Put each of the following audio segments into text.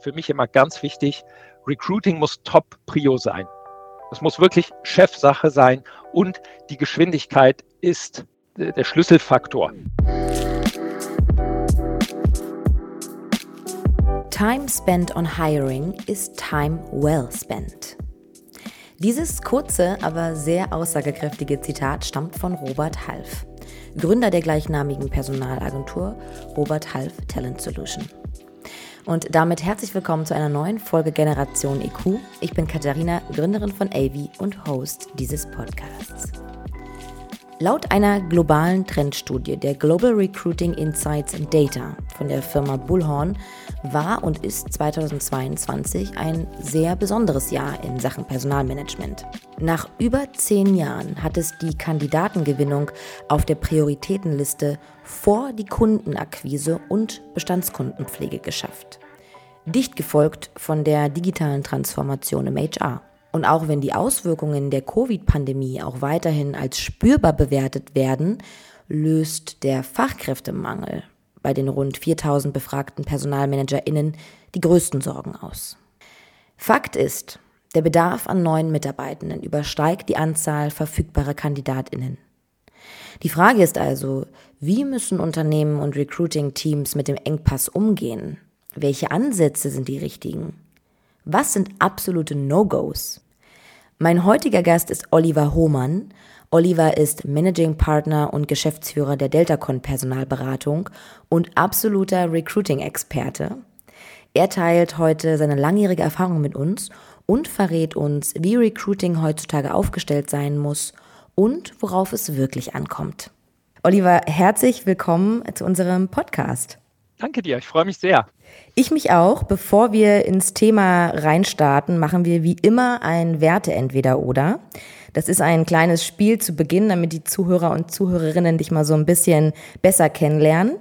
für mich immer ganz wichtig, Recruiting muss Top-Prio sein. Es muss wirklich Chefsache sein und die Geschwindigkeit ist der Schlüsselfaktor. Time spent on hiring is time well spent. Dieses kurze, aber sehr aussagekräftige Zitat stammt von Robert Half, Gründer der gleichnamigen Personalagentur Robert Half Talent Solution. Und damit herzlich willkommen zu einer neuen Folge Generation EQ. Ich bin Katharina, Gründerin von AV und Host dieses Podcasts. Laut einer globalen Trendstudie der Global Recruiting Insights and Data von der Firma Bullhorn war und ist 2022 ein sehr besonderes Jahr in Sachen Personalmanagement. Nach über zehn Jahren hat es die Kandidatengewinnung auf der Prioritätenliste vor die Kundenakquise und Bestandskundenpflege geschafft. Dicht gefolgt von der digitalen Transformation im HR. Und auch wenn die Auswirkungen der Covid-Pandemie auch weiterhin als spürbar bewertet werden, löst der Fachkräftemangel bei den rund 4000 befragten PersonalmanagerInnen die größten Sorgen aus. Fakt ist, der Bedarf an neuen Mitarbeitenden übersteigt die Anzahl verfügbarer KandidatInnen. Die Frage ist also, wie müssen Unternehmen und Recruiting-Teams mit dem Engpass umgehen? Welche Ansätze sind die richtigen? Was sind absolute No-Gos? Mein heutiger Gast ist Oliver Hohmann. Oliver ist Managing Partner und Geschäftsführer der Deltacon Personalberatung und absoluter Recruiting-Experte. Er teilt heute seine langjährige Erfahrung mit uns und verrät uns, wie Recruiting heutzutage aufgestellt sein muss und worauf es wirklich ankommt. Oliver, herzlich willkommen zu unserem Podcast. Danke dir, ich freue mich sehr. Ich mich auch. Bevor wir ins Thema reinstarten, machen wir wie immer ein Werte entweder oder. Das ist ein kleines Spiel zu Beginn, damit die Zuhörer und Zuhörerinnen dich mal so ein bisschen besser kennenlernen.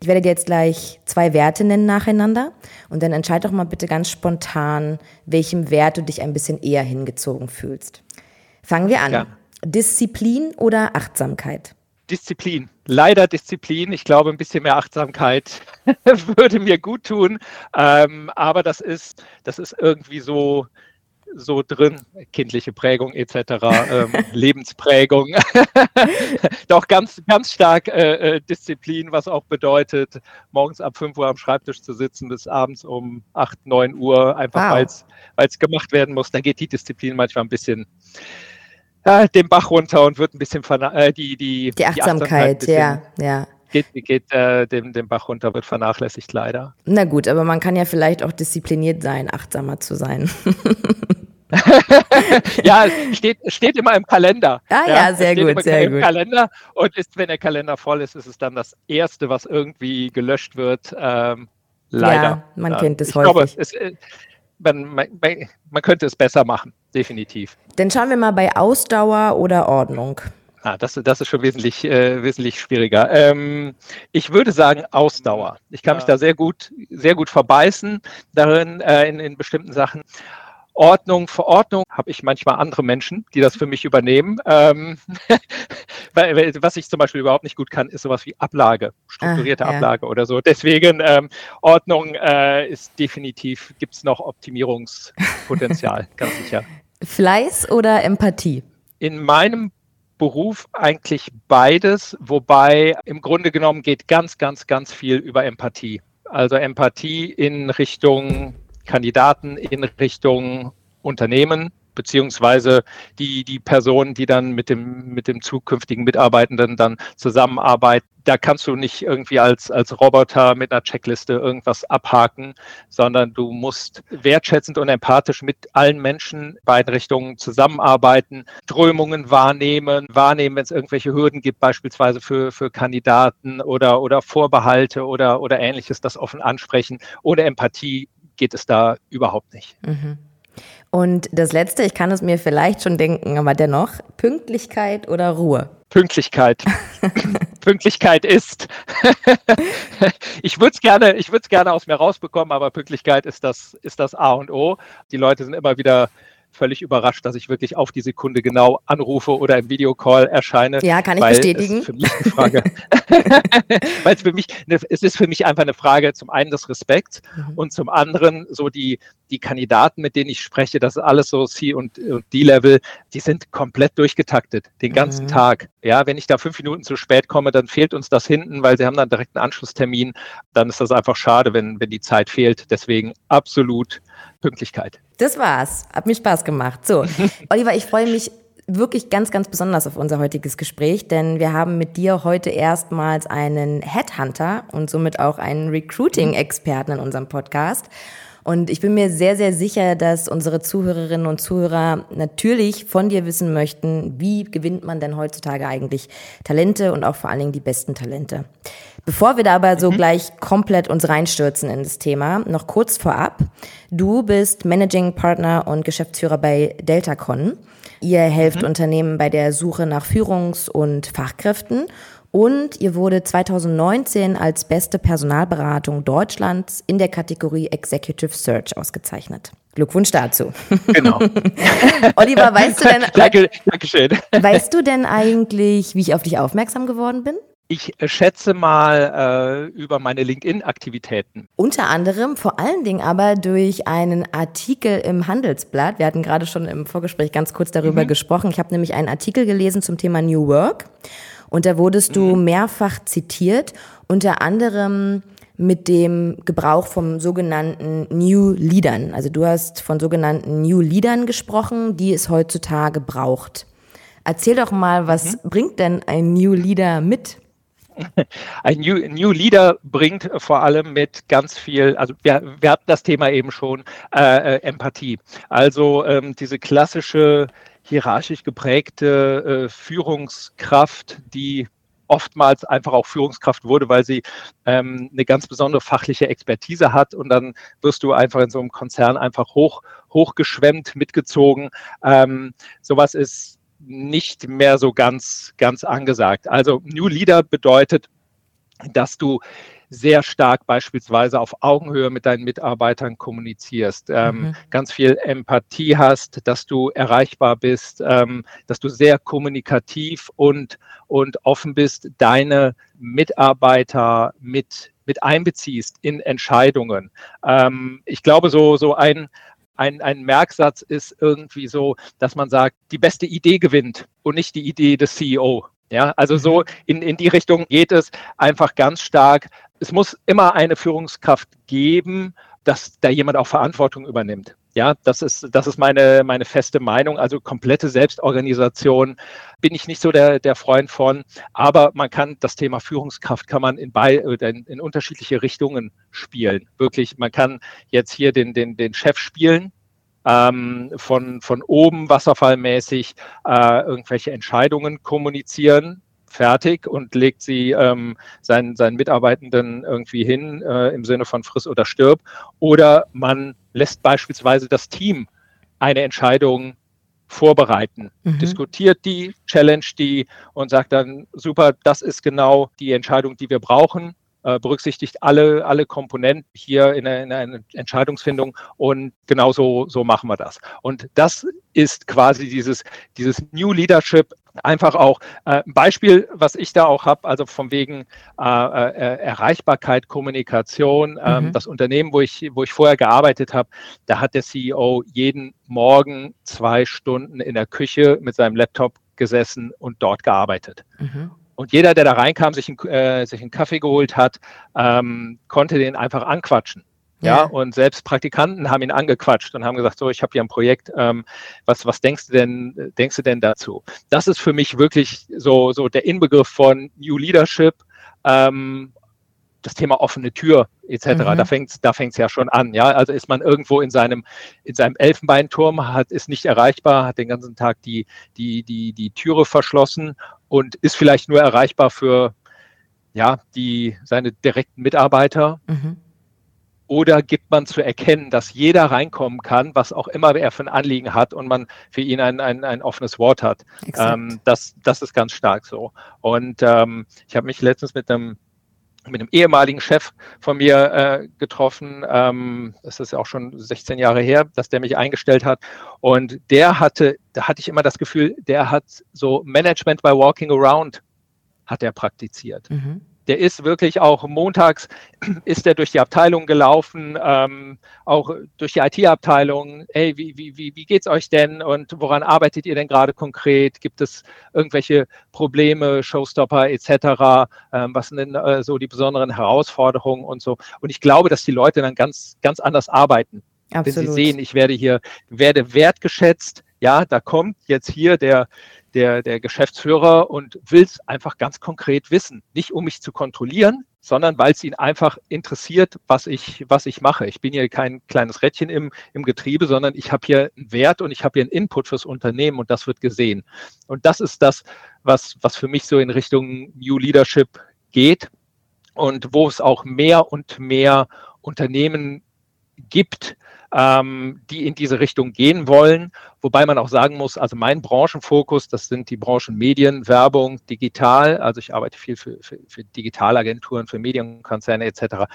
Ich werde dir jetzt gleich zwei Werte nennen nacheinander und dann entscheid doch mal bitte ganz spontan, welchem Wert du dich ein bisschen eher hingezogen fühlst. Fangen wir an. Ja. Disziplin oder Achtsamkeit? Disziplin. Leider Disziplin. Ich glaube, ein bisschen mehr Achtsamkeit würde mir gut tun. Ähm, aber das ist, das ist irgendwie so, so drin, kindliche Prägung etc., ähm, Lebensprägung. Doch ganz, ganz stark äh, äh, Disziplin, was auch bedeutet, morgens ab 5 Uhr am Schreibtisch zu sitzen bis abends um 8, 9 Uhr, einfach wow. weil es gemacht werden muss. Da geht die Disziplin manchmal ein bisschen äh, den Bach runter und wird ein bisschen äh, die, die, die Achtsamkeit, die Achtsamkeit ja, ja. Geht, geht äh, dem, dem Bach runter, wird vernachlässigt leider. Na gut, aber man kann ja vielleicht auch diszipliniert sein, achtsamer zu sein. ja, steht, steht immer im Kalender. Ah ja, ja sehr gut, sehr im gut. Kalender und ist, wenn der Kalender voll ist, ist es dann das Erste, was irgendwie gelöscht wird. Ähm, leider. Ja, man ja. kennt es häufig. Glaube, es, äh, man, man, man könnte es besser machen, definitiv. Dann schauen wir mal bei Ausdauer oder Ordnung. Ah, das, das ist schon wesentlich, äh, wesentlich schwieriger. Ähm, ich würde sagen Ausdauer. Ich kann ja. mich da sehr gut, sehr gut verbeißen darin äh, in, in bestimmten Sachen. Ordnung, Verordnung habe ich manchmal andere Menschen, die das für mich übernehmen. Ähm, was ich zum Beispiel überhaupt nicht gut kann, ist sowas wie Ablage, strukturierte ah, ja. Ablage oder so. Deswegen ähm, Ordnung äh, ist definitiv, gibt es noch Optimierungspotenzial, ganz sicher. Fleiß oder Empathie? In meinem Beruf eigentlich beides, wobei im Grunde genommen geht ganz, ganz, ganz viel über Empathie. Also Empathie in Richtung Kandidaten in Richtung Unternehmen beziehungsweise die, die Personen, die dann mit dem, mit dem zukünftigen Mitarbeitenden dann zusammenarbeiten. Da kannst du nicht irgendwie als, als Roboter mit einer Checkliste irgendwas abhaken, sondern du musst wertschätzend und empathisch mit allen Menschen beiden Richtungen zusammenarbeiten, Strömungen wahrnehmen, wahrnehmen, wenn es irgendwelche Hürden gibt, beispielsweise für, für Kandidaten oder, oder Vorbehalte oder, oder ähnliches, das offen ansprechen. Ohne Empathie geht es da überhaupt nicht. Mhm. Und das Letzte, ich kann es mir vielleicht schon denken, aber dennoch, Pünktlichkeit oder Ruhe? Pünktlichkeit. Pünktlichkeit ist. ich würde es gerne, gerne aus mir rausbekommen, aber Pünktlichkeit ist das, ist das A und O. Die Leute sind immer wieder völlig überrascht, dass ich wirklich auf die Sekunde genau anrufe oder im Videocall erscheine. Ja, kann ich bestätigen. Es, für mich eine Frage, weil es für mich, es ist für mich einfach eine Frage zum einen des Respekts mhm. und zum anderen so die, die Kandidaten, mit denen ich spreche, das ist alles so C und, und D-Level, die sind komplett durchgetaktet, den ganzen mhm. Tag. Ja, wenn ich da fünf Minuten zu spät komme, dann fehlt uns das hinten, weil sie haben dann direkt einen Anschlusstermin. Dann ist das einfach schade, wenn, wenn die Zeit fehlt. Deswegen absolut Pünktlichkeit. Das war's. Hat mir Spaß gemacht. So, Oliver, ich freue mich wirklich ganz, ganz besonders auf unser heutiges Gespräch, denn wir haben mit dir heute erstmals einen Headhunter und somit auch einen Recruiting-Experten in unserem Podcast. Und ich bin mir sehr, sehr sicher, dass unsere Zuhörerinnen und Zuhörer natürlich von dir wissen möchten, wie gewinnt man denn heutzutage eigentlich Talente und auch vor allen Dingen die besten Talente. Bevor wir da aber so mhm. gleich komplett uns reinstürzen in das Thema, noch kurz vorab. Du bist Managing Partner und Geschäftsführer bei Deltacon. Ihr helft mhm. Unternehmen bei der Suche nach Führungs- und Fachkräften und ihr wurde 2019 als beste Personalberatung Deutschlands in der Kategorie Executive Search ausgezeichnet. Glückwunsch dazu. Genau. Oliver, weißt du denn, Danke, Dankeschön. weißt du denn eigentlich, wie ich auf dich aufmerksam geworden bin? Ich schätze mal äh, über meine LinkedIn-Aktivitäten. Unter anderem, vor allen Dingen aber durch einen Artikel im Handelsblatt. Wir hatten gerade schon im Vorgespräch ganz kurz darüber mhm. gesprochen. Ich habe nämlich einen Artikel gelesen zum Thema New Work. Und da wurdest du mhm. mehrfach zitiert, unter anderem mit dem Gebrauch vom sogenannten New Leadern. Also du hast von sogenannten New Leadern gesprochen, die es heutzutage braucht. Erzähl doch mal, was mhm. bringt denn ein New Leader mit? Ein New, New, Leader bringt vor allem mit ganz viel, also wir, wir hatten das Thema eben schon, äh, äh Empathie. Also ähm, diese klassische hierarchisch geprägte äh, Führungskraft, die oftmals einfach auch Führungskraft wurde, weil sie ähm, eine ganz besondere fachliche Expertise hat und dann wirst du einfach in so einem Konzern einfach hoch, hochgeschwemmt, mitgezogen. Ähm, sowas ist nicht mehr so ganz, ganz angesagt. Also New Leader bedeutet, dass du sehr stark beispielsweise auf Augenhöhe mit deinen Mitarbeitern kommunizierst, ähm, mhm. ganz viel Empathie hast, dass du erreichbar bist, ähm, dass du sehr kommunikativ und, und offen bist, deine Mitarbeiter mit, mit einbeziehst in Entscheidungen. Ähm, ich glaube, so, so ein, ein, ein Merksatz ist irgendwie so, dass man sagt, die beste Idee gewinnt und nicht die Idee des CEO. Ja, also so mhm. in, in die Richtung geht es einfach ganz stark. Es muss immer eine Führungskraft geben, dass da jemand auch Verantwortung übernimmt. Ja, das ist, das ist meine, meine feste Meinung. Also komplette Selbstorganisation bin ich nicht so der, der Freund von. Aber man kann das Thema Führungskraft kann man in, bei, in, in unterschiedliche Richtungen spielen. Wirklich, man kann jetzt hier den, den, den Chef spielen, ähm, von, von oben wasserfallmäßig äh, irgendwelche Entscheidungen kommunizieren, fertig und legt sie ähm, seinen, seinen Mitarbeitenden irgendwie hin äh, im Sinne von friss oder stirb. Oder man lässt beispielsweise das Team eine Entscheidung vorbereiten, mhm. diskutiert die, challenge die und sagt dann, super, das ist genau die Entscheidung, die wir brauchen berücksichtigt alle, alle Komponenten hier in einer, in einer Entscheidungsfindung und genauso so machen wir das. Und das ist quasi dieses, dieses New Leadership, einfach auch äh, ein Beispiel, was ich da auch habe, also von wegen äh, äh, Erreichbarkeit, Kommunikation. Ähm, mhm. Das Unternehmen, wo ich, wo ich vorher gearbeitet habe, da hat der CEO jeden Morgen zwei Stunden in der Küche mit seinem Laptop gesessen und dort gearbeitet. Mhm. Und jeder, der da reinkam, sich, ein, äh, sich einen Kaffee geholt hat, ähm, konnte den einfach anquatschen. Ja. ja. und selbst Praktikanten haben ihn angequatscht und haben gesagt, so, ich habe hier ein Projekt, ähm, was, was denkst du denn, denkst du denn dazu? Das ist für mich wirklich so, so der Inbegriff von New Leadership, ähm, das Thema offene Tür etc. Mhm. Da fängt da fängt's ja schon an. Ja, also ist man irgendwo in seinem in seinem Elfenbeinturm, hat ist nicht erreichbar, hat den ganzen Tag die die die die Türe verschlossen und ist vielleicht nur erreichbar für ja die seine direkten Mitarbeiter. Mhm. Oder gibt man zu erkennen, dass jeder reinkommen kann, was auch immer er für ein Anliegen hat und man für ihn ein, ein, ein offenes Wort hat. Ähm, das, das ist ganz stark so. Und ähm, ich habe mich letztens mit einem mit einem ehemaligen Chef von mir äh, getroffen. Ähm, das ist ja auch schon 16 Jahre her, dass der mich eingestellt hat. Und der hatte, da hatte ich immer das Gefühl, der hat so Management by Walking Around hat er praktiziert. Mhm der ist wirklich auch montags ist er durch die Abteilung gelaufen, ähm, auch durch die IT-Abteilung. Hey, wie, wie, wie, wie geht's euch denn und woran arbeitet ihr denn gerade konkret? Gibt es irgendwelche Probleme, Showstopper etc.? Ähm, was sind denn äh, so die besonderen Herausforderungen und so? Und ich glaube, dass die Leute dann ganz, ganz anders arbeiten. Absolut. Wenn sie sehen, ich werde hier, werde wertgeschätzt, ja, da kommt jetzt hier der, der, der Geschäftsführer und will es einfach ganz konkret wissen. Nicht um mich zu kontrollieren, sondern weil es ihn einfach interessiert, was ich, was ich mache. Ich bin hier kein kleines Rädchen im, im Getriebe, sondern ich habe hier einen Wert und ich habe hier einen Input fürs Unternehmen und das wird gesehen. Und das ist das, was, was für mich so in Richtung New Leadership geht und wo es auch mehr und mehr Unternehmen gibt, ähm, die in diese Richtung gehen wollen. Wobei man auch sagen muss, also mein Branchenfokus, das sind die Branchen Medien, Werbung, Digital. Also ich arbeite viel für, für, für Digitalagenturen, für Medienkonzerne etc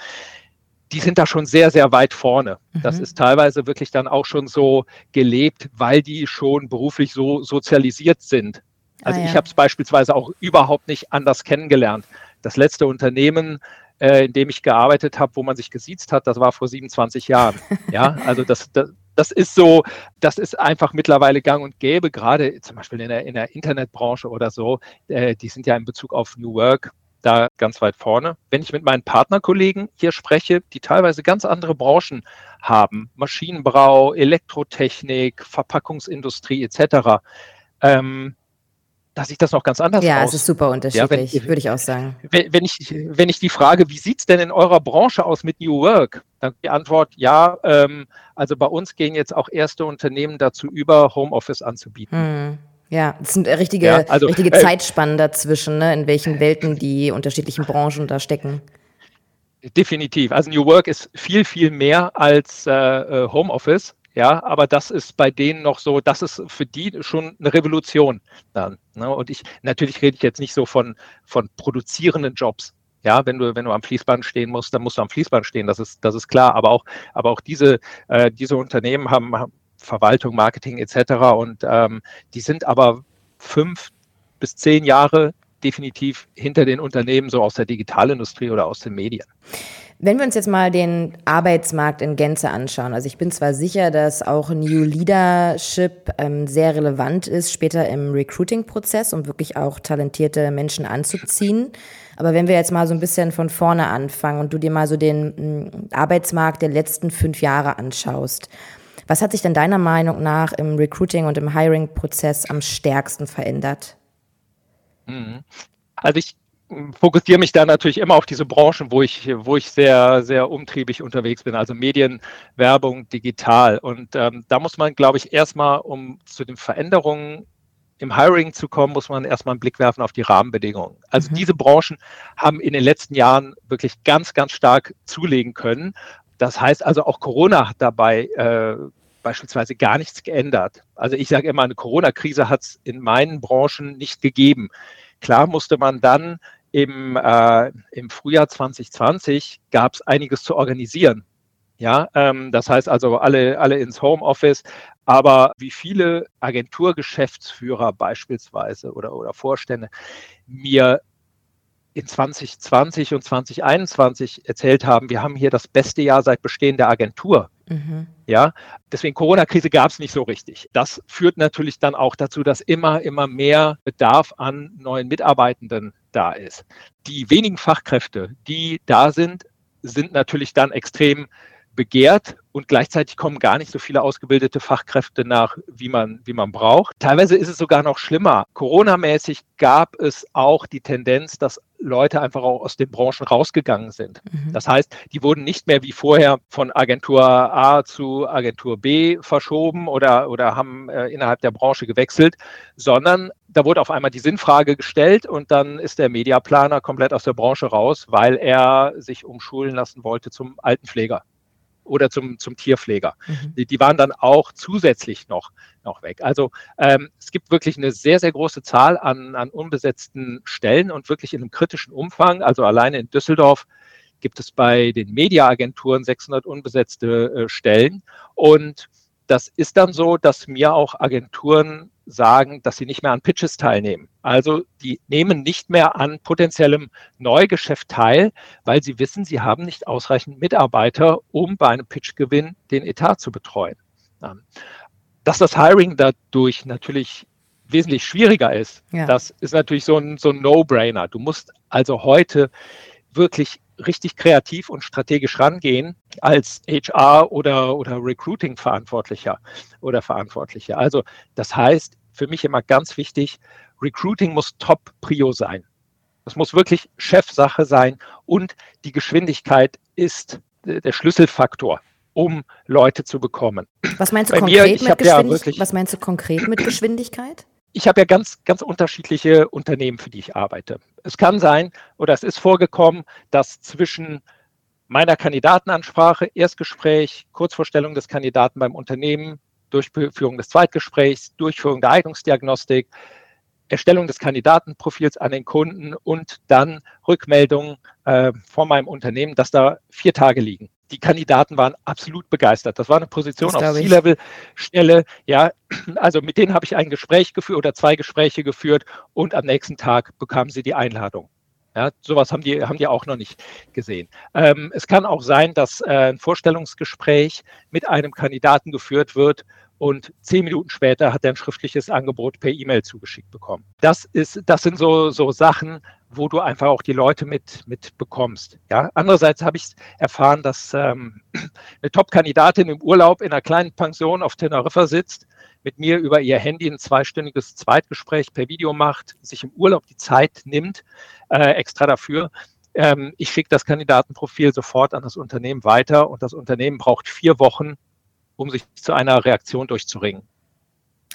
die sind da schon sehr, sehr weit vorne. Mhm. Das ist teilweise wirklich dann auch schon so gelebt, weil die schon beruflich so sozialisiert sind. Also ah, ja. ich habe es beispielsweise auch überhaupt nicht anders kennengelernt. Das letzte Unternehmen, äh, in dem ich gearbeitet habe, wo man sich gesiezt hat, das war vor 27 Jahren. Ja, also das, das, das ist so, das ist einfach mittlerweile gang und gäbe, gerade zum Beispiel in der, in der Internetbranche oder so, äh, die sind ja in Bezug auf New Work da ganz weit vorne. Wenn ich mit meinen Partnerkollegen hier spreche, die teilweise ganz andere Branchen haben, Maschinenbau, Elektrotechnik, Verpackungsindustrie etc., ähm, da sieht das noch ganz anders ja, aus. Ja, es ist super unterschiedlich, ja, würde ich auch sagen. Wenn, wenn, ich, wenn ich die Frage, wie sieht es denn in eurer Branche aus mit New Work? Dann die Antwort, ja, ähm, also bei uns gehen jetzt auch erste Unternehmen dazu über, Homeoffice anzubieten. Hm. Ja, es sind richtige, ja, also, richtige äh, Zeitspannen dazwischen, ne, in welchen Welten die unterschiedlichen Branchen da stecken. Definitiv. Also New Work ist viel, viel mehr als äh, äh Homeoffice. Ja, aber das ist bei denen noch so, das ist für die schon eine Revolution dann. Ne? Und ich, natürlich rede ich jetzt nicht so von, von produzierenden Jobs. Ja, wenn du, wenn du am Fließband stehen musst, dann musst du am Fließband stehen, das ist, das ist klar. Aber auch, aber auch diese, äh, diese Unternehmen haben, haben Verwaltung, Marketing etc. Und ähm, die sind aber fünf bis zehn Jahre definitiv hinter den Unternehmen, so aus der Digitalindustrie oder aus den Medien. Wenn wir uns jetzt mal den Arbeitsmarkt in Gänze anschauen, also ich bin zwar sicher, dass auch New Leadership ähm, sehr relevant ist später im Recruiting-Prozess, um wirklich auch talentierte Menschen anzuziehen. Aber wenn wir jetzt mal so ein bisschen von vorne anfangen und du dir mal so den mm, Arbeitsmarkt der letzten fünf Jahre anschaust, was hat sich denn deiner Meinung nach im Recruiting und im Hiring-Prozess am stärksten verändert? Mhm. Also ich fokussiere mich da natürlich immer auf diese Branchen, wo ich, wo ich sehr, sehr umtriebig unterwegs bin, also Medien, Werbung, digital. Und ähm, da muss man, glaube ich, erstmal, um zu den Veränderungen im Hiring zu kommen, muss man erstmal einen Blick werfen auf die Rahmenbedingungen. Also mhm. diese Branchen haben in den letzten Jahren wirklich ganz, ganz stark zulegen können. Das heißt also auch Corona hat dabei äh, beispielsweise gar nichts geändert. Also ich sage immer, eine Corona-Krise hat es in meinen Branchen nicht gegeben. Klar musste man dann im, äh, im Frühjahr 2020 gab es einiges zu organisieren. Ja, ähm, das heißt also alle, alle ins Homeoffice. Aber wie viele Agenturgeschäftsführer beispielsweise oder, oder Vorstände mir in 2020 und 2021 erzählt haben, wir haben hier das beste Jahr seit Bestehen der Agentur. Mhm. Ja, deswegen Corona-Krise gab es nicht so richtig. Das führt natürlich dann auch dazu, dass immer, immer mehr Bedarf an neuen Mitarbeitenden da ist. Die wenigen Fachkräfte, die da sind, sind natürlich dann extrem begehrt und gleichzeitig kommen gar nicht so viele ausgebildete Fachkräfte nach, wie man, wie man braucht. Teilweise ist es sogar noch schlimmer. Corona-mäßig gab es auch die Tendenz, dass Leute einfach auch aus den Branchen rausgegangen sind. Mhm. Das heißt, die wurden nicht mehr wie vorher von Agentur A zu Agentur B verschoben oder, oder haben äh, innerhalb der Branche gewechselt, sondern da wurde auf einmal die Sinnfrage gestellt und dann ist der Mediaplaner komplett aus der Branche raus, weil er sich umschulen lassen wollte zum Altenpfleger oder zum, zum Tierpfleger. Mhm. Die, die, waren dann auch zusätzlich noch, noch weg. Also ähm, es gibt wirklich eine sehr, sehr große Zahl an, an unbesetzten Stellen und wirklich in einem kritischen Umfang. Also alleine in Düsseldorf gibt es bei den Mediaagenturen 600 unbesetzte äh, Stellen. Und das ist dann so, dass mir auch Agenturen sagen, dass sie nicht mehr an Pitches teilnehmen. Also die nehmen nicht mehr an potenziellem Neugeschäft teil, weil sie wissen, sie haben nicht ausreichend Mitarbeiter, um bei einem Pitchgewinn den Etat zu betreuen. Dass das Hiring dadurch natürlich wesentlich schwieriger ist, ja. das ist natürlich so ein, so ein No-Brainer. Du musst also heute wirklich richtig kreativ und strategisch rangehen als HR oder, oder Recruiting-Verantwortlicher oder Verantwortliche. Also das heißt, für mich immer ganz wichtig, Recruiting muss Top-Prio sein. Das muss wirklich Chefsache sein und die Geschwindigkeit ist der Schlüsselfaktor, um Leute zu bekommen. Was meinst du, konkret, mir, mit Geschwindigkeit? Ja Was meinst du konkret mit Geschwindigkeit? ich habe ja ganz, ganz unterschiedliche Unternehmen, für die ich arbeite. Es kann sein oder es ist vorgekommen, dass zwischen meiner Kandidatenansprache, Erstgespräch, Kurzvorstellung des Kandidaten beim Unternehmen, Durchführung des Zweitgesprächs, Durchführung der Eignungsdiagnostik, Erstellung des Kandidatenprofils an den Kunden und dann Rückmeldung äh, von meinem Unternehmen, dass da vier Tage liegen die Kandidaten waren absolut begeistert. Das war eine Position auf C-Level-Stelle. Ja, also mit denen habe ich ein Gespräch geführt oder zwei Gespräche geführt und am nächsten Tag bekamen sie die Einladung. Ja, sowas haben die, haben die auch noch nicht gesehen. Ähm, es kann auch sein, dass äh, ein Vorstellungsgespräch mit einem Kandidaten geführt wird und zehn Minuten später hat er ein schriftliches Angebot per E-Mail zugeschickt bekommen. Das ist, das sind so, so Sachen, wo du einfach auch die Leute mit, mit bekommst. Ja? Andererseits habe ich erfahren, dass ähm, eine Top-Kandidatin im Urlaub in einer kleinen Pension auf Teneriffa sitzt, mit mir über ihr Handy ein zweistündiges Zweitgespräch per Video macht, sich im Urlaub die Zeit nimmt, äh, extra dafür. Ähm, ich schicke das Kandidatenprofil sofort an das Unternehmen weiter und das Unternehmen braucht vier Wochen, um sich zu einer Reaktion durchzuringen.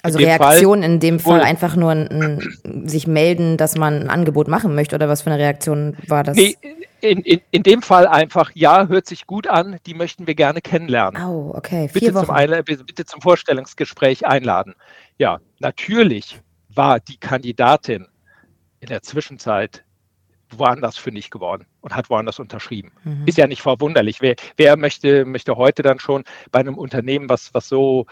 Also in Reaktion Fall, in dem Fall einfach nur ein, ein, sich melden, dass man ein Angebot machen möchte oder was für eine Reaktion war das? Nee, in, in, in dem Fall einfach, ja, hört sich gut an, die möchten wir gerne kennenlernen. Oh, okay. Vier bitte, Wochen. Zum Einla bitte zum Vorstellungsgespräch einladen. Ja, natürlich war die Kandidatin in der Zwischenzeit woanders fündig geworden und hat woanders unterschrieben. Mhm. Ist ja nicht verwunderlich. Wer, wer möchte, möchte heute dann schon bei einem Unternehmen, was, was so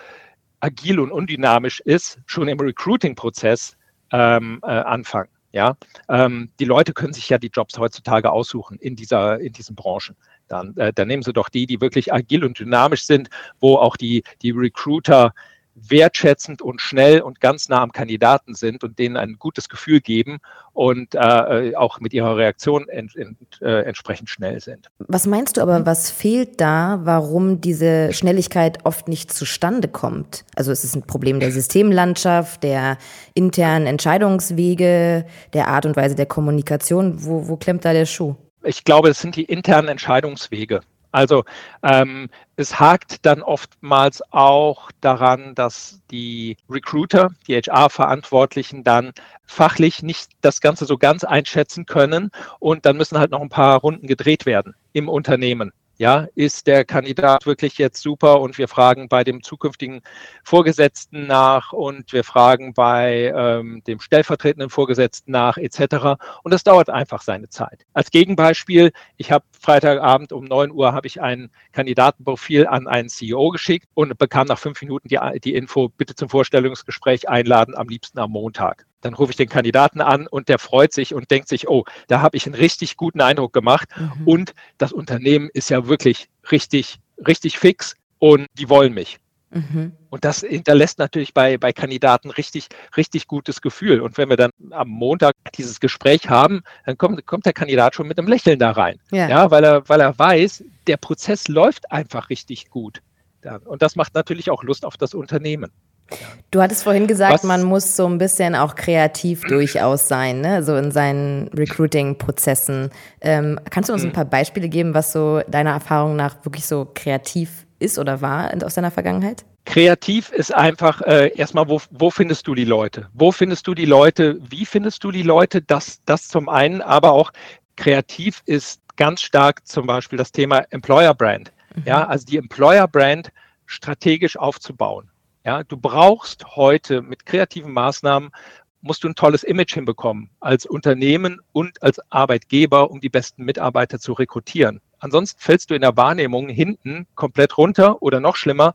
agil und undynamisch ist, schon im Recruiting-Prozess ähm, äh, anfangen. Ja, ähm, die Leute können sich ja die Jobs heutzutage aussuchen in dieser, in diesen Branchen. Dann, äh, dann nehmen sie doch die, die wirklich agil und dynamisch sind, wo auch die, die Recruiter wertschätzend und schnell und ganz nah am Kandidaten sind und denen ein gutes Gefühl geben und äh, auch mit ihrer Reaktion ent, ent, äh, entsprechend schnell sind. Was meinst du aber, was fehlt da, warum diese Schnelligkeit oft nicht zustande kommt? Also ist es ein Problem der Systemlandschaft, der internen Entscheidungswege, der Art und Weise der Kommunikation? Wo, wo klemmt da der Schuh? Ich glaube, es sind die internen Entscheidungswege. Also ähm, es hakt dann oftmals auch daran, dass die Recruiter, die HR-Verantwortlichen dann fachlich nicht das Ganze so ganz einschätzen können und dann müssen halt noch ein paar Runden gedreht werden im Unternehmen. Ja, ist der Kandidat wirklich jetzt super und wir fragen bei dem zukünftigen Vorgesetzten nach und wir fragen bei ähm, dem stellvertretenden Vorgesetzten nach etc. Und das dauert einfach seine Zeit. Als Gegenbeispiel, ich habe Freitagabend um 9 Uhr habe ich ein Kandidatenprofil an einen CEO geschickt und bekam nach fünf Minuten die, die Info, bitte zum Vorstellungsgespräch einladen, am liebsten am Montag. Dann rufe ich den Kandidaten an und der freut sich und denkt sich, oh, da habe ich einen richtig guten Eindruck gemacht. Mhm. Und das Unternehmen ist ja wirklich richtig, richtig fix und die wollen mich. Mhm. Und das hinterlässt natürlich bei, bei Kandidaten richtig, richtig gutes Gefühl. Und wenn wir dann am Montag dieses Gespräch haben, dann kommt, kommt der Kandidat schon mit einem Lächeln da rein. Ja. ja, weil er, weil er weiß, der Prozess läuft einfach richtig gut. Und das macht natürlich auch Lust auf das Unternehmen. Du hattest vorhin gesagt, Was? man muss so ein bisschen auch kreativ durchaus sein, ne? so in seinen Recruiting-Prozessen. Ähm, kannst du uns ein hm. paar Beispiele geben, was so deiner Erfahrung nach wirklich so kreativ ist oder war aus deiner Vergangenheit? Kreativ ist einfach äh, erstmal, wo, wo findest du die Leute? Wo findest du die Leute? Wie findest du die Leute? Das, das zum einen, aber auch kreativ ist ganz stark zum Beispiel das Thema Employer Brand. Mhm. Ja, also die Employer Brand strategisch aufzubauen. Ja, du brauchst heute mit kreativen Maßnahmen musst du ein tolles Image hinbekommen als Unternehmen und als Arbeitgeber, um die besten Mitarbeiter zu rekrutieren. Ansonsten fällst du in der Wahrnehmung hinten komplett runter oder noch schlimmer,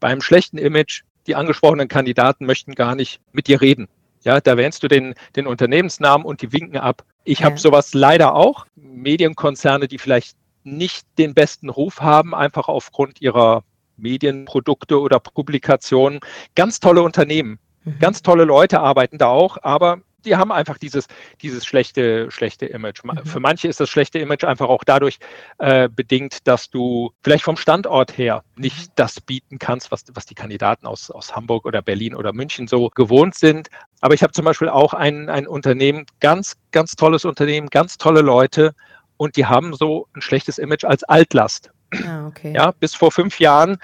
bei einem schlechten Image, die angesprochenen Kandidaten möchten gar nicht mit dir reden. Ja, da wählst du den, den Unternehmensnamen und die winken ab. Ich ja. habe sowas leider auch. Medienkonzerne, die vielleicht nicht den besten Ruf haben, einfach aufgrund ihrer Medienprodukte oder Publikationen. Ganz tolle Unternehmen, mhm. ganz tolle Leute arbeiten da auch, aber die haben einfach dieses, dieses schlechte, schlechte Image. Mhm. Für manche ist das schlechte Image einfach auch dadurch äh, bedingt, dass du vielleicht vom Standort her nicht mhm. das bieten kannst, was, was die Kandidaten aus, aus Hamburg oder Berlin oder München so gewohnt sind. Aber ich habe zum Beispiel auch ein, ein Unternehmen, ganz, ganz tolles Unternehmen, ganz tolle Leute und die haben so ein schlechtes Image als Altlast. Ah, okay. Ja, bis vor fünf Jahren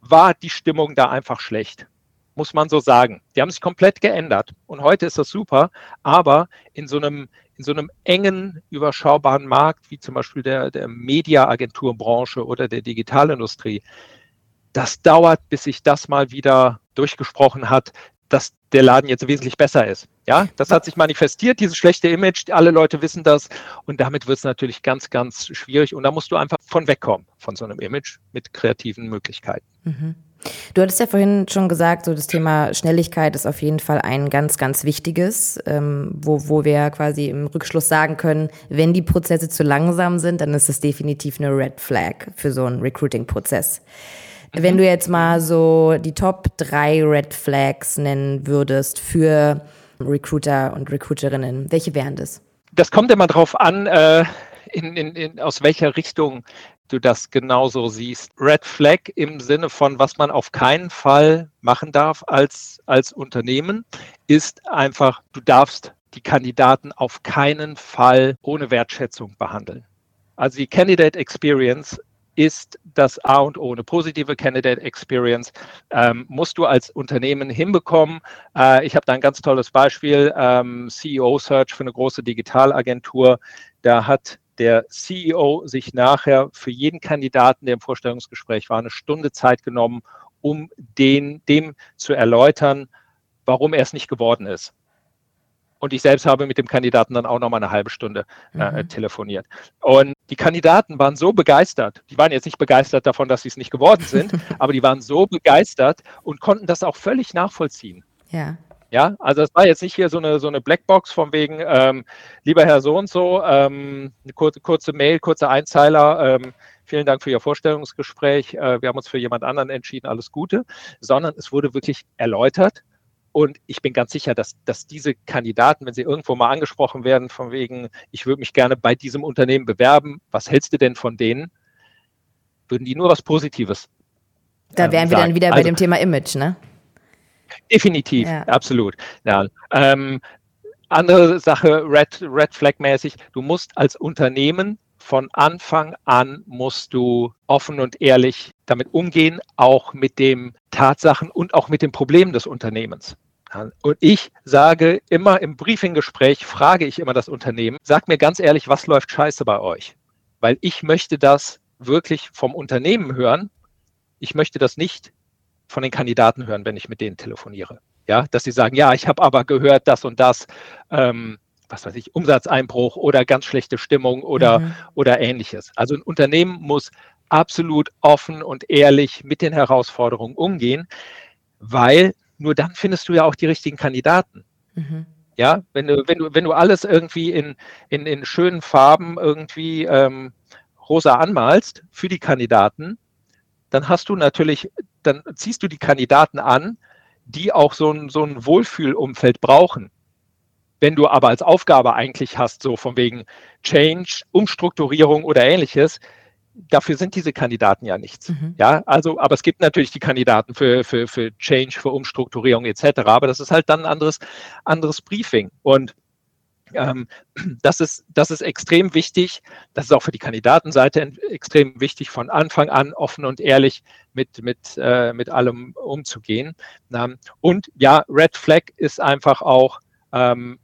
war die Stimmung da einfach schlecht muss man so sagen. Die haben sich komplett geändert und heute ist das super, aber in so einem, in so einem engen, überschaubaren Markt, wie zum Beispiel der, der Media-Agenturbranche oder der Digitalindustrie, das dauert, bis sich das mal wieder durchgesprochen hat, dass der Laden jetzt wesentlich besser ist. Ja, das hat sich manifestiert, dieses schlechte Image, alle Leute wissen das und damit wird es natürlich ganz, ganz schwierig und da musst du einfach von wegkommen, von so einem Image mit kreativen Möglichkeiten. Mhm. Du hattest ja vorhin schon gesagt, so das Thema Schnelligkeit ist auf jeden Fall ein ganz, ganz wichtiges, ähm, wo, wo wir quasi im Rückschluss sagen können, wenn die Prozesse zu langsam sind, dann ist es definitiv eine Red Flag für so einen Recruiting-Prozess. Mhm. Wenn du jetzt mal so die Top drei Red Flags nennen würdest für Recruiter und Recruiterinnen, welche wären das? Das kommt immer drauf an, äh, in, in, in, aus welcher Richtung du das genauso siehst. Red Flag im Sinne von, was man auf keinen Fall machen darf als, als Unternehmen, ist einfach, du darfst die Kandidaten auf keinen Fall ohne Wertschätzung behandeln. Also die Candidate Experience ist das A und O. Eine positive Candidate Experience ähm, musst du als Unternehmen hinbekommen. Äh, ich habe da ein ganz tolles Beispiel, ähm, CEO Search für eine große Digitalagentur. Da hat der CEO sich nachher für jeden Kandidaten, der im Vorstellungsgespräch war, eine Stunde Zeit genommen, um den, dem zu erläutern, warum er es nicht geworden ist. Und ich selbst habe mit dem Kandidaten dann auch noch mal eine halbe Stunde äh, mhm. telefoniert. Und die Kandidaten waren so begeistert, die waren jetzt nicht begeistert davon, dass sie es nicht geworden sind, aber die waren so begeistert und konnten das auch völlig nachvollziehen. Ja. Ja, also es war jetzt nicht hier so eine, so eine Blackbox von wegen, ähm, lieber Herr so und so, ähm, eine kurze, kurze Mail, kurze Einzeiler, ähm, vielen Dank für Ihr Vorstellungsgespräch, äh, wir haben uns für jemand anderen entschieden, alles Gute, sondern es wurde wirklich erläutert. Und ich bin ganz sicher, dass, dass diese Kandidaten, wenn sie irgendwo mal angesprochen werden, von wegen, ich würde mich gerne bei diesem Unternehmen bewerben, was hältst du denn von denen? Würden die nur was Positives. Da wären ähm, wir dann wieder bei also, dem Thema Image, ne? Definitiv, ja. absolut. Ja. Ähm, andere Sache, Red, Red Flag mäßig, du musst als Unternehmen von Anfang an musst du offen und ehrlich damit umgehen, auch mit den Tatsachen und auch mit den Problemen des Unternehmens. Und ich sage immer im Briefinggespräch, frage ich immer das Unternehmen, sag mir ganz ehrlich, was läuft scheiße bei euch? Weil ich möchte das wirklich vom Unternehmen hören. Ich möchte das nicht von den Kandidaten hören, wenn ich mit denen telefoniere. Ja, dass sie sagen, ja, ich habe aber gehört, das und das, ähm, was weiß ich, Umsatzeinbruch oder ganz schlechte Stimmung oder, mhm. oder ähnliches. Also ein Unternehmen muss absolut offen und ehrlich mit den Herausforderungen umgehen, weil nur dann findest du ja auch die richtigen Kandidaten. Mhm. Ja, wenn du, wenn du, wenn du alles irgendwie in, in, in schönen Farben irgendwie ähm, rosa anmalst für die Kandidaten, dann hast du natürlich, dann ziehst du die Kandidaten an, die auch so ein, so ein Wohlfühlumfeld brauchen. Wenn du aber als Aufgabe eigentlich hast, so von wegen Change, Umstrukturierung oder ähnliches, dafür sind diese Kandidaten ja nichts. Mhm. Ja, also, aber es gibt natürlich die Kandidaten für, für, für Change, für Umstrukturierung etc. Aber das ist halt dann ein anderes, anderes Briefing. Und ähm, das, ist, das ist extrem wichtig. Das ist auch für die Kandidatenseite extrem wichtig, von Anfang an offen und ehrlich mit, mit, äh, mit allem umzugehen. Ähm, und ja, Red Flag ist einfach auch ähm,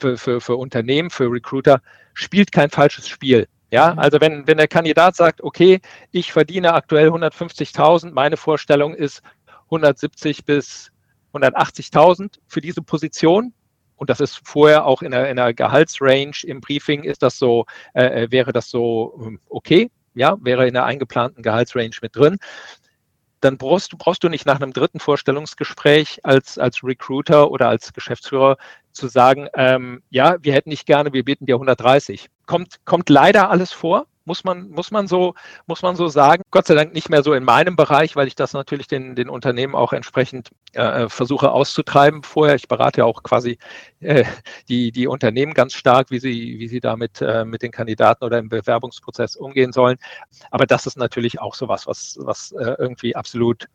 für, für, für Unternehmen, für Recruiter, spielt kein falsches Spiel. Ja, also wenn, wenn der Kandidat sagt, okay, ich verdiene aktuell 150.000, meine Vorstellung ist 170 bis 180.000 für diese Position. Und das ist vorher auch in der, in der Gehaltsrange im Briefing, ist das so, äh, äh wäre das so ähm, okay, ja, wäre in der eingeplanten Gehaltsrange mit drin dann brauchst du, brauchst du nicht nach einem dritten Vorstellungsgespräch als, als Recruiter oder als Geschäftsführer zu sagen, ähm, ja, wir hätten nicht gerne, wir bieten dir 130. Kommt, kommt leider alles vor, muss man, muss man so, muss man so sagen. Gott sei Dank nicht mehr so in meinem Bereich, weil ich das natürlich den, den Unternehmen auch entsprechend äh, äh, versuche auszutreiben vorher. Ich berate ja auch quasi äh, die, die Unternehmen ganz stark, wie sie, wie sie damit äh, mit den Kandidaten oder im Bewerbungsprozess umgehen sollen. Aber das ist natürlich auch sowas, was, was äh, irgendwie absolut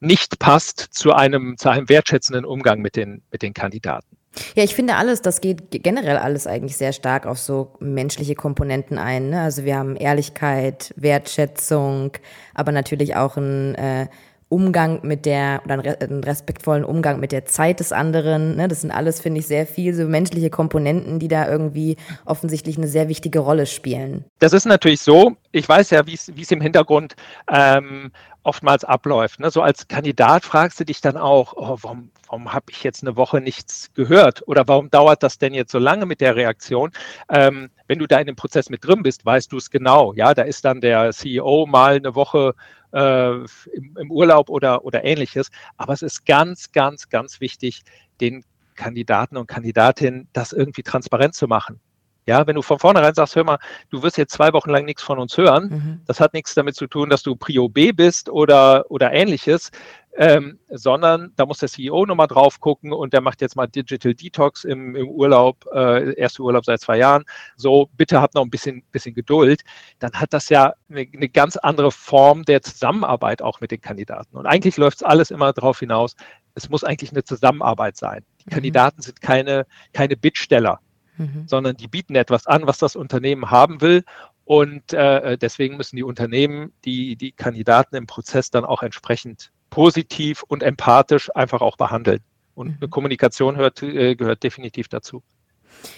nicht passt zu einem, zu einem wertschätzenden Umgang mit den, mit den Kandidaten. Ja, ich finde alles, das geht generell alles eigentlich sehr stark auf so menschliche Komponenten ein. Ne? Also wir haben Ehrlichkeit, Wertschätzung, aber natürlich auch ein äh, Umgang mit der, oder einen respektvollen Umgang mit der Zeit des anderen. Ne? Das sind alles, finde ich, sehr viel so menschliche Komponenten, die da irgendwie offensichtlich eine sehr wichtige Rolle spielen. Das ist natürlich so. Ich weiß ja, wie es im Hintergrund ähm, oftmals abläuft. Ne? So als Kandidat fragst du dich dann auch, oh, warum, warum habe ich jetzt eine Woche nichts gehört? Oder warum dauert das denn jetzt so lange mit der Reaktion? Ähm, wenn du da in dem Prozess mit drin bist, weißt du es genau. Ja, da ist dann der CEO mal eine Woche äh, im, im Urlaub oder, oder ähnliches. Aber es ist ganz, ganz, ganz wichtig, den Kandidaten und Kandidatinnen das irgendwie transparent zu machen. Ja, wenn du von vornherein sagst, hör mal, du wirst jetzt zwei Wochen lang nichts von uns hören, mhm. das hat nichts damit zu tun, dass du Prio B bist oder, oder ähnliches, ähm, sondern da muss der CEO nochmal drauf gucken und der macht jetzt mal Digital Detox im, im Urlaub, äh, erste Urlaub seit zwei Jahren. So, bitte habt noch ein bisschen, bisschen Geduld. Dann hat das ja eine, eine ganz andere Form der Zusammenarbeit auch mit den Kandidaten. Und eigentlich läuft es alles immer darauf hinaus, es muss eigentlich eine Zusammenarbeit sein. Die mhm. Kandidaten sind keine, keine Bittsteller mhm. sondern die bieten etwas an, was das Unternehmen haben will. Und äh, deswegen müssen die Unternehmen die, die Kandidaten im Prozess dann auch entsprechend positiv und empathisch einfach auch behandeln. Und mhm. eine Kommunikation hört, äh, gehört definitiv dazu.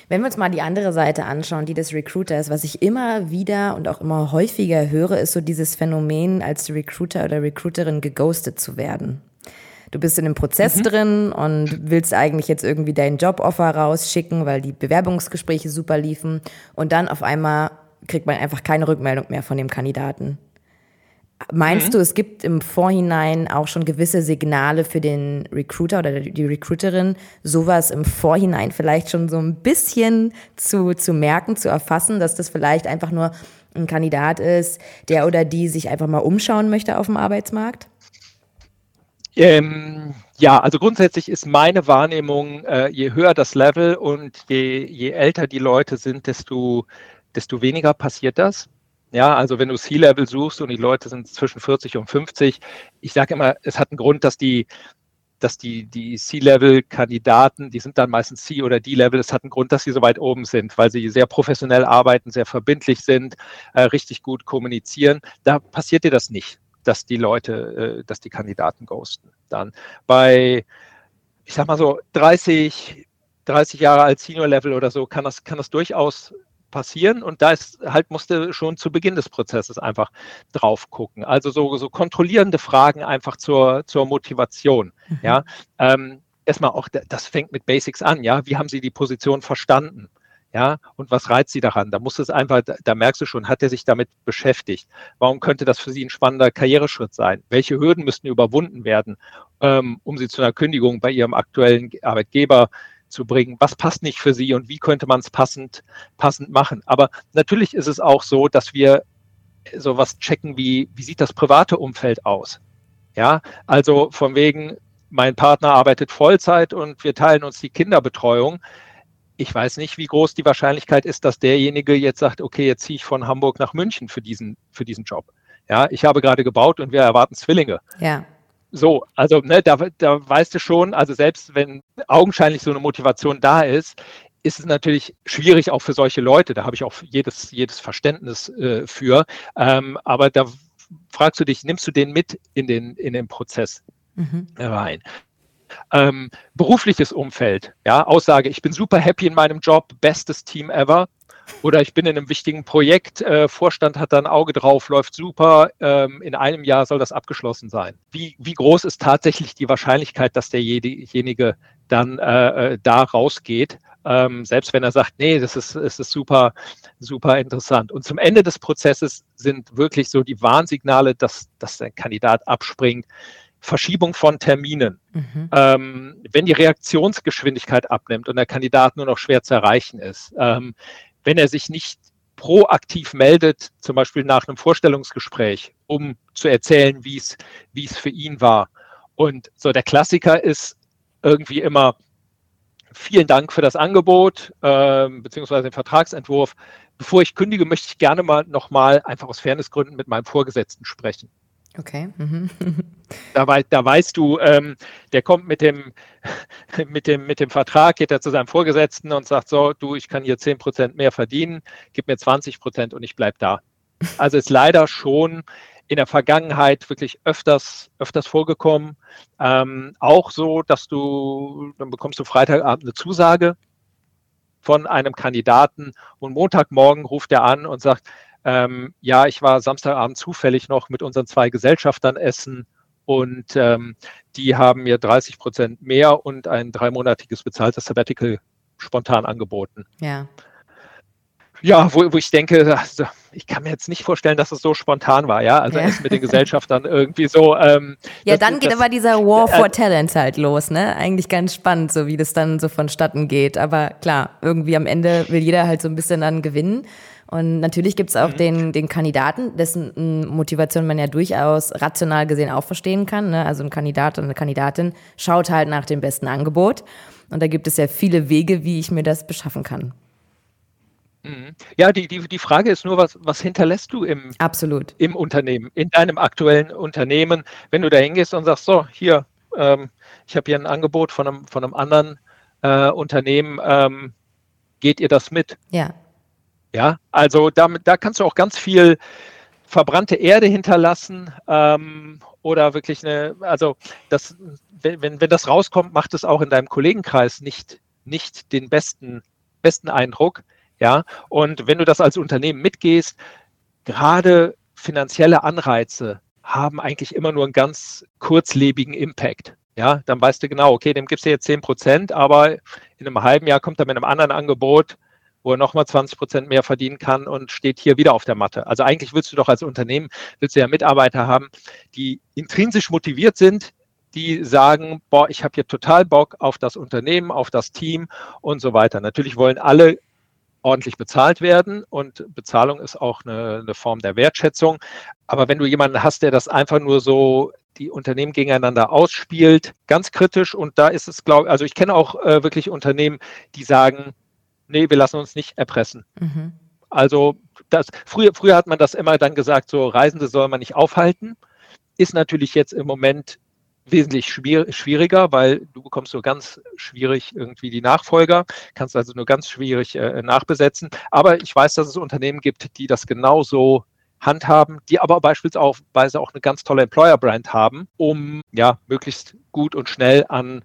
Wenn wir uns mal die andere Seite anschauen, die des Recruiters, was ich immer wieder und auch immer häufiger höre, ist so dieses Phänomen, als Recruiter oder Recruiterin geghostet zu werden. Du bist in einem Prozess mhm. drin und willst eigentlich jetzt irgendwie deinen Joboffer rausschicken, weil die Bewerbungsgespräche super liefen. Und dann auf einmal kriegt man einfach keine Rückmeldung mehr von dem Kandidaten. Meinst mhm. du, es gibt im Vorhinein auch schon gewisse Signale für den Recruiter oder die Recruiterin, sowas im Vorhinein vielleicht schon so ein bisschen zu, zu merken, zu erfassen, dass das vielleicht einfach nur ein Kandidat ist, der oder die sich einfach mal umschauen möchte auf dem Arbeitsmarkt? Ähm, ja, also grundsätzlich ist meine Wahrnehmung, äh, je höher das Level und je, je älter die Leute sind, desto, desto weniger passiert das. Ja, also wenn du C-Level suchst und die Leute sind zwischen 40 und 50, ich sage immer, es hat einen Grund, dass die, dass die, die C-Level-Kandidaten, die sind dann meistens C- oder D-Level, es hat einen Grund, dass sie so weit oben sind, weil sie sehr professionell arbeiten, sehr verbindlich sind, äh, richtig gut kommunizieren. Da passiert dir das nicht dass die Leute, äh, dass die Kandidaten ghosten. Dann bei, ich sag mal so, 30, 30 Jahre als Senior-Level oder so kann das, kann das durchaus passieren und da ist halt musste schon zu Beginn des Prozesses einfach drauf gucken. Also so, so kontrollierende Fragen einfach zur, zur Motivation. Mhm. Ja, ähm, erstmal auch, das fängt mit Basics an. Ja, wie haben Sie die Position verstanden? Ja, und was reizt sie daran? Da muss es einfach, da merkst du schon, hat er sich damit beschäftigt? Warum könnte das für sie ein spannender Karriereschritt sein? Welche Hürden müssten überwunden werden, ähm, um sie zu einer Kündigung bei ihrem aktuellen Arbeitgeber zu bringen? Was passt nicht für sie und wie könnte man es passend, passend machen? Aber natürlich ist es auch so, dass wir sowas checken wie, wie sieht das private Umfeld aus? Ja, also von wegen, mein Partner arbeitet Vollzeit und wir teilen uns die Kinderbetreuung ich weiß nicht, wie groß die Wahrscheinlichkeit ist, dass derjenige jetzt sagt, okay, jetzt ziehe ich von Hamburg nach München für diesen, für diesen Job. Ja, ich habe gerade gebaut und wir erwarten Zwillinge. Ja. So, also ne, da, da weißt du schon, also selbst wenn augenscheinlich so eine Motivation da ist, ist es natürlich schwierig auch für solche Leute. Da habe ich auch jedes, jedes Verständnis äh, für. Ähm, aber da fragst du dich, nimmst du den mit in den, in den Prozess mhm. rein? Ähm, berufliches Umfeld, ja, Aussage, ich bin super happy in meinem Job, bestes Team ever. Oder ich bin in einem wichtigen Projekt, äh, Vorstand hat da ein Auge drauf, läuft super, ähm, in einem Jahr soll das abgeschlossen sein. Wie, wie groß ist tatsächlich die Wahrscheinlichkeit, dass derjenige dann äh, äh, da rausgeht? Ähm, selbst wenn er sagt, nee, das ist, das ist super, super interessant. Und zum Ende des Prozesses sind wirklich so die Warnsignale, dass, dass der Kandidat abspringt. Verschiebung von Terminen. Mhm. Ähm, wenn die Reaktionsgeschwindigkeit abnimmt und der Kandidat nur noch schwer zu erreichen ist, ähm, wenn er sich nicht proaktiv meldet, zum Beispiel nach einem Vorstellungsgespräch, um zu erzählen, wie es, wie es für ihn war. Und so der Klassiker ist irgendwie immer, vielen Dank für das Angebot, äh, beziehungsweise den Vertragsentwurf. Bevor ich kündige, möchte ich gerne mal nochmal einfach aus Fairnessgründen mit meinem Vorgesetzten sprechen. Okay. Mhm. Da, wei da, weißt du, ähm, der kommt mit dem, mit, dem, mit dem Vertrag, geht er zu seinem Vorgesetzten und sagt so, du, ich kann hier 10 Prozent mehr verdienen, gib mir 20 Prozent und ich bleibe da. Also ist leider schon in der Vergangenheit wirklich öfters, öfters vorgekommen. Ähm, auch so, dass du, dann bekommst du Freitagabend eine Zusage von einem Kandidaten und Montagmorgen ruft er an und sagt, ähm, ja, ich war Samstagabend zufällig noch mit unseren zwei Gesellschaftern essen und ähm, die haben mir 30 Prozent mehr und ein dreimonatiges bezahltes Sabbatical spontan angeboten. Ja. Ja, wo, wo ich denke, also, ich kann mir jetzt nicht vorstellen, dass es so spontan war, ja. Also ja. erst mit den Gesellschaftern irgendwie so. Ähm, ja, das, dann geht das, aber dieser War for äh, Talent halt los, ne? Eigentlich ganz spannend, so wie das dann so vonstatten geht. Aber klar, irgendwie am Ende will jeder halt so ein bisschen dann gewinnen. Und natürlich gibt es auch mhm. den, den Kandidaten, dessen Motivation man ja durchaus rational gesehen auch verstehen kann. Ne? Also ein Kandidat oder eine Kandidatin schaut halt nach dem besten Angebot. Und da gibt es ja viele Wege, wie ich mir das beschaffen kann. Mhm. Ja, die, die, die Frage ist nur, was, was hinterlässt du im, Absolut. im Unternehmen, in deinem aktuellen Unternehmen, wenn du da hingehst und sagst, so, hier, ähm, ich habe hier ein Angebot von einem, von einem anderen äh, Unternehmen, ähm, geht ihr das mit? Ja. Ja, also damit, da kannst du auch ganz viel verbrannte Erde hinterlassen ähm, oder wirklich eine, also das, wenn, wenn das rauskommt, macht es auch in deinem Kollegenkreis nicht, nicht den besten, besten Eindruck. Ja, und wenn du das als Unternehmen mitgehst, gerade finanzielle Anreize haben eigentlich immer nur einen ganz kurzlebigen Impact. Ja, dann weißt du genau, okay, dem gibst du jetzt 10 Prozent, aber in einem halben Jahr kommt er mit einem anderen Angebot, wo er nochmal 20 Prozent mehr verdienen kann und steht hier wieder auf der Matte. Also eigentlich willst du doch als Unternehmen, willst du ja Mitarbeiter haben, die intrinsisch motiviert sind, die sagen, boah, ich habe hier total Bock auf das Unternehmen, auf das Team und so weiter. Natürlich wollen alle ordentlich bezahlt werden und Bezahlung ist auch eine, eine Form der Wertschätzung. Aber wenn du jemanden hast, der das einfach nur so die Unternehmen gegeneinander ausspielt, ganz kritisch und da ist es, glaube ich, also ich kenne auch äh, wirklich Unternehmen, die sagen, nee, wir lassen uns nicht erpressen. Mhm. Also das, früher, früher hat man das immer dann gesagt, so Reisende soll man nicht aufhalten. Ist natürlich jetzt im Moment wesentlich schwieriger, weil du bekommst nur ganz schwierig irgendwie die Nachfolger, kannst also nur ganz schwierig äh, nachbesetzen. Aber ich weiß, dass es Unternehmen gibt, die das genauso handhaben, die aber beispielsweise auch eine ganz tolle Employer-Brand haben, um ja möglichst gut und schnell an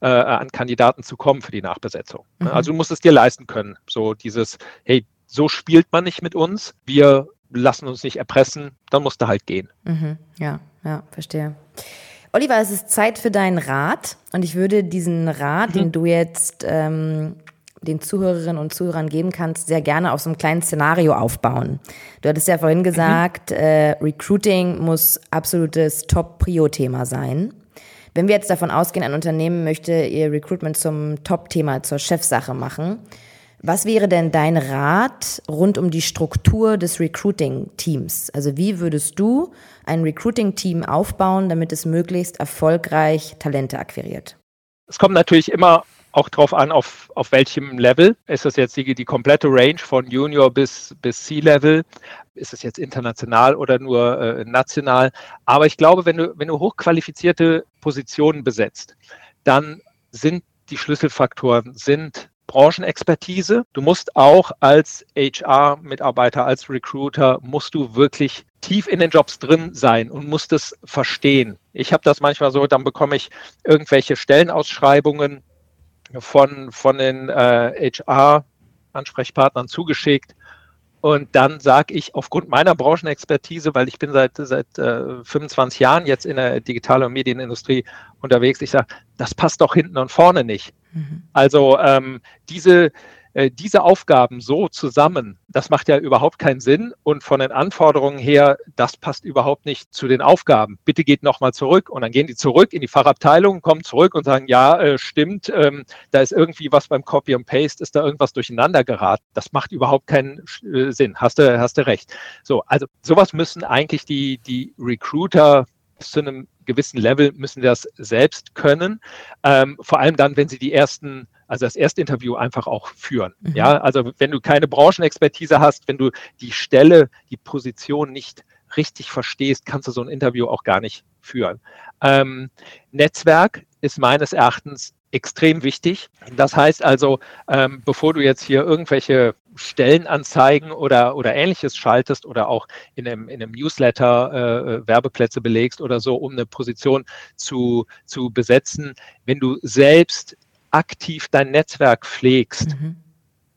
äh, an Kandidaten zu kommen für die Nachbesetzung. Ne? Mhm. Also du musst es dir leisten können. So dieses, hey, so spielt man nicht mit uns, wir lassen uns nicht erpressen, dann musst du halt gehen. Mhm. Ja, ja, verstehe. Oliver, es ist Zeit für deinen Rat und ich würde diesen Rat, mhm. den du jetzt ähm, den Zuhörerinnen und Zuhörern geben kannst, sehr gerne auf so einem kleinen Szenario aufbauen. Du hattest ja vorhin mhm. gesagt, mhm. äh, Recruiting muss absolutes Top-Prio-Thema sein. Wenn wir jetzt davon ausgehen, ein Unternehmen möchte ihr Recruitment zum Top-Thema, zur Chefsache machen, was wäre denn dein Rat rund um die Struktur des Recruiting-Teams? Also wie würdest du ein Recruiting-Team aufbauen, damit es möglichst erfolgreich Talente akquiriert? Es kommt natürlich immer auch darauf an, auf, auf welchem Level. Ist das jetzt die, die komplette Range von Junior bis, bis C-Level? Ist es jetzt international oder nur äh, national? Aber ich glaube, wenn du, wenn du hochqualifizierte Positionen besetzt, dann sind die Schlüsselfaktoren sind Branchenexpertise. Du musst auch als HR-Mitarbeiter, als Recruiter, musst du wirklich tief in den Jobs drin sein und musst es verstehen. Ich habe das manchmal so, dann bekomme ich irgendwelche Stellenausschreibungen von, von den äh, HR-Ansprechpartnern zugeschickt. Und dann sage ich aufgrund meiner Branchenexpertise, weil ich bin seit, seit äh, 25 Jahren jetzt in der Digital- und Medienindustrie unterwegs, ich sage, das passt doch hinten und vorne nicht. Mhm. Also ähm, diese, äh, diese Aufgaben so zusammen, das macht ja überhaupt keinen Sinn. Und von den Anforderungen her, das passt überhaupt nicht zu den Aufgaben. Bitte geht nochmal zurück. Und dann gehen die zurück in die Fachabteilung, kommen zurück und sagen, ja, äh, stimmt, ähm, da ist irgendwie was beim Copy und Paste, ist da irgendwas durcheinander geraten. Das macht überhaupt keinen äh, Sinn. Hast du, hast du recht. So, also sowas müssen eigentlich die, die Recruiter zu einem gewissen Level müssen das selbst können. Ähm, vor allem dann, wenn sie die ersten, also das erste Interview einfach auch führen. Mhm. Ja, also wenn du keine Branchenexpertise hast, wenn du die Stelle, die Position nicht richtig verstehst, kannst du so ein Interview auch gar nicht führen. Ähm, Netzwerk ist meines Erachtens extrem wichtig. Das heißt also, ähm, bevor du jetzt hier irgendwelche Stellenanzeigen oder, oder ähnliches schaltest oder auch in einem, in einem Newsletter äh, äh, Werbeplätze belegst oder so, um eine Position zu, zu besetzen, wenn du selbst aktiv dein Netzwerk pflegst, mhm.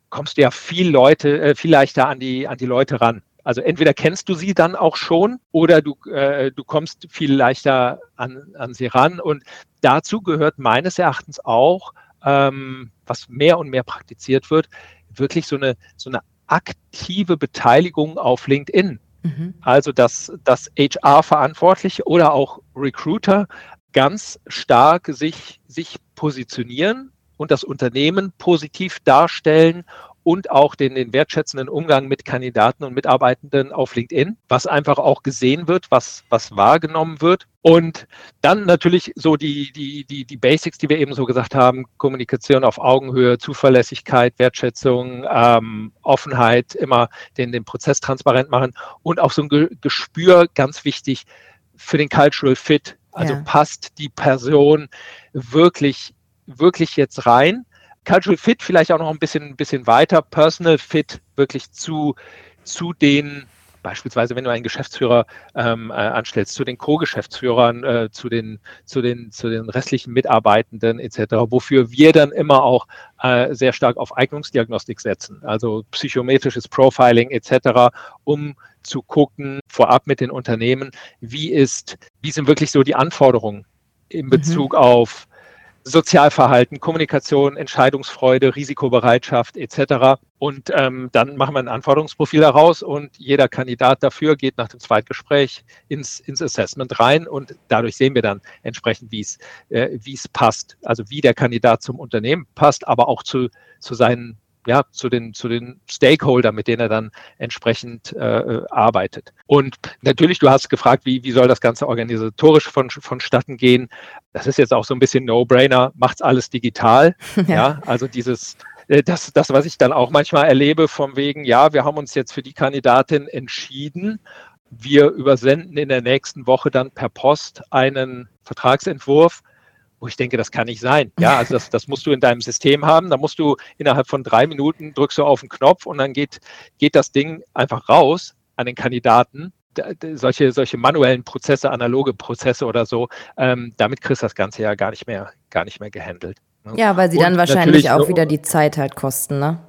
kommst du ja viel Leute, äh, viel leichter an die, an die Leute ran. Also entweder kennst du sie dann auch schon oder du, äh, du kommst viel leichter an, an sie ran. Und dazu gehört meines Erachtens auch, ähm, was mehr und mehr praktiziert wird, wirklich so eine, so eine aktive Beteiligung auf LinkedIn. Mhm. Also, dass, dass HR-Verantwortliche oder auch Recruiter ganz stark sich, sich positionieren und das Unternehmen positiv darstellen und auch den, den wertschätzenden Umgang mit Kandidaten und Mitarbeitenden auf LinkedIn, was einfach auch gesehen wird, was, was wahrgenommen wird. Und dann natürlich so die, die, die, die Basics, die wir eben so gesagt haben, Kommunikation auf Augenhöhe, Zuverlässigkeit, Wertschätzung, ähm, Offenheit, immer den, den Prozess transparent machen und auch so ein Gespür, ganz wichtig, für den Cultural Fit. Also ja. passt die Person wirklich, wirklich jetzt rein? Cultural Fit vielleicht auch noch ein bisschen, bisschen weiter, Personal Fit wirklich zu, zu den beispielsweise wenn du einen Geschäftsführer ähm, äh, anstellst, zu den Co-Geschäftsführern, äh, zu, den, zu, den, zu den restlichen Mitarbeitenden etc., wofür wir dann immer auch äh, sehr stark auf Eignungsdiagnostik setzen, also psychometrisches Profiling etc., um zu gucken, vorab mit den Unternehmen, wie ist, wie sind wirklich so die Anforderungen in mhm. Bezug mhm. auf Sozialverhalten, Kommunikation, Entscheidungsfreude, Risikobereitschaft etc. Und ähm, dann machen wir ein Anforderungsprofil daraus und jeder Kandidat dafür geht nach dem Zweitgespräch ins, ins Assessment rein und dadurch sehen wir dann entsprechend, wie es äh, wie es passt, also wie der Kandidat zum Unternehmen passt, aber auch zu, zu seinen ja, zu den, zu den Stakeholdern, mit denen er dann entsprechend äh, arbeitet. Und natürlich, du hast gefragt, wie, wie soll das Ganze organisatorisch von, vonstatten gehen. Das ist jetzt auch so ein bisschen No-Brainer, macht's alles digital. Ja. also dieses, äh, das, das, was ich dann auch manchmal erlebe, von wegen, ja, wir haben uns jetzt für die Kandidatin entschieden. Wir übersenden in der nächsten Woche dann per Post einen Vertragsentwurf wo ich denke, das kann nicht sein. Ja, also das, das musst du in deinem System haben. Da musst du innerhalb von drei Minuten drückst du auf den Knopf und dann geht, geht das Ding einfach raus an den Kandidaten. Solche, solche manuellen Prozesse, analoge Prozesse oder so, ähm, damit kriegst du das Ganze ja gar nicht mehr, gar nicht mehr gehandelt. Ne? Ja, weil sie und dann wahrscheinlich auch wieder die Zeit halt kosten, ne?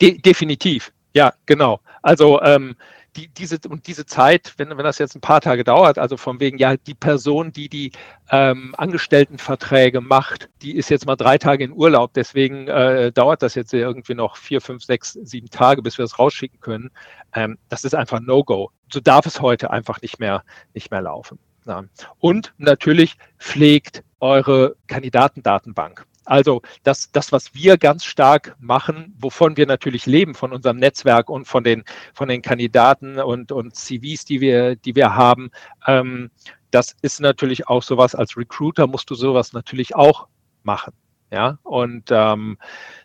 De definitiv, ja, genau. Also ähm, die, diese, und diese Zeit, wenn, wenn das jetzt ein paar Tage dauert, also von wegen, ja, die Person, die die ähm, Angestelltenverträge macht, die ist jetzt mal drei Tage in Urlaub, deswegen äh, dauert das jetzt irgendwie noch vier, fünf, sechs, sieben Tage, bis wir es rausschicken können. Ähm, das ist einfach No-Go. So darf es heute einfach nicht mehr, nicht mehr laufen. Ja. Und natürlich pflegt eure Kandidatendatenbank. Also das, das, was wir ganz stark machen, wovon wir natürlich leben, von unserem Netzwerk und von den, von den Kandidaten und, und CVs, die wir, die wir haben, ähm, das ist natürlich auch sowas, als Recruiter musst du sowas natürlich auch machen. Ja, und ähm,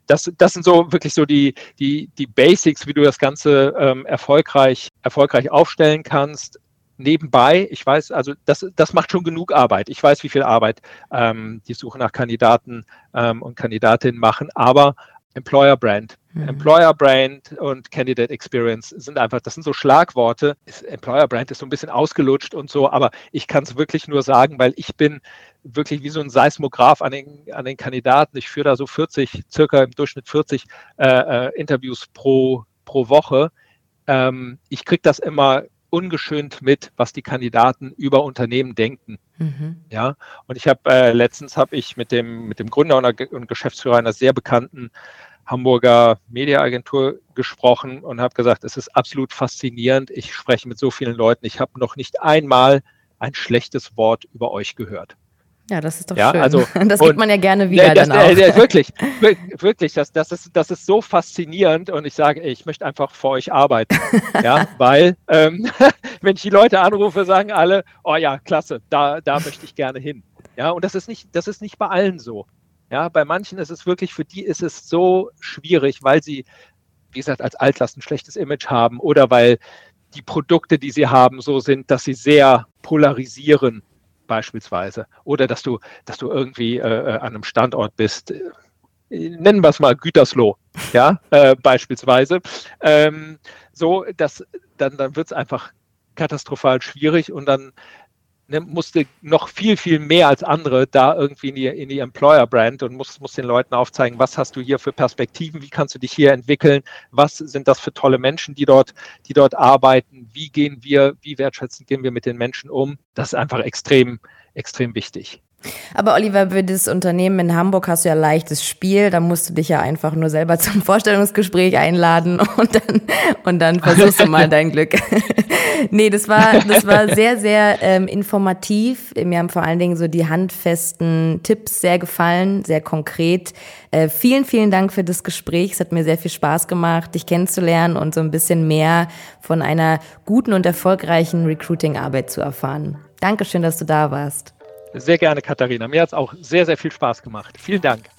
das, das sind so wirklich so die, die, die Basics, wie du das Ganze ähm, erfolgreich, erfolgreich aufstellen kannst nebenbei, ich weiß, also das, das macht schon genug Arbeit. Ich weiß, wie viel Arbeit ähm, die Suche nach Kandidaten ähm, und Kandidatinnen machen, aber Employer Brand. Mhm. Employer Brand und Candidate Experience sind einfach, das sind so Schlagworte. Employer Brand ist so ein bisschen ausgelutscht und so, aber ich kann es wirklich nur sagen, weil ich bin wirklich wie so ein Seismograph an den, an den Kandidaten. Ich führe da so 40, circa im Durchschnitt 40 äh, äh, Interviews pro, pro Woche. Ähm, ich kriege das immer ungeschönt mit, was die Kandidaten über Unternehmen denken. Mhm. Ja, und ich habe äh, letztens habe ich mit dem mit dem Gründer und, und Geschäftsführer einer sehr bekannten Hamburger Mediaagentur gesprochen und habe gesagt, es ist absolut faszinierend. Ich spreche mit so vielen Leuten. Ich habe noch nicht einmal ein schlechtes Wort über euch gehört. Ja, das ist doch ja, schön. Also, das gibt man ja gerne wieder. Ja, das, dann auch. Ja, wirklich, wirklich, das, das, ist, das ist so faszinierend und ich sage, ich möchte einfach für euch arbeiten. ja, weil, ähm, wenn ich die Leute anrufe, sagen alle, oh ja, klasse, da, da möchte ich gerne hin. Ja, und das ist nicht, das ist nicht bei allen so. Ja, bei manchen ist es wirklich, für die ist es so schwierig, weil sie, wie gesagt, als Altlast ein schlechtes Image haben oder weil die Produkte, die sie haben, so sind, dass sie sehr polarisieren beispielsweise. Oder dass du, dass du irgendwie äh, äh an einem Standort bist, äh, nennen wir es mal Gütersloh, ja, äh, beispielsweise. Ähm, so, dass dann, dann wird es einfach katastrophal schwierig und dann ne, musste noch viel, viel mehr als andere da irgendwie in die, in die Employer-Brand und muss, muss den Leuten aufzeigen, was hast du hier für Perspektiven, wie kannst du dich hier entwickeln, was sind das für tolle Menschen, die dort, die dort arbeiten, wie gehen wir, wie wertschätzend gehen wir mit den Menschen um. Das ist einfach extrem, extrem wichtig. Aber Oliver, für das Unternehmen in Hamburg hast du ja leichtes Spiel. Da musst du dich ja einfach nur selber zum Vorstellungsgespräch einladen und dann, und dann versuchst du mal dein Glück. nee, das war, das war sehr, sehr ähm, informativ. Mir haben vor allen Dingen so die handfesten Tipps sehr gefallen, sehr konkret. Äh, vielen, vielen Dank für das Gespräch. Es hat mir sehr viel Spaß gemacht, dich kennenzulernen und so ein bisschen mehr von einer guten und erfolgreichen Recruiting-Arbeit zu erfahren. Dankeschön, dass du da warst. Sehr gerne, Katharina. Mir hat es auch sehr, sehr viel Spaß gemacht. Vielen Dank.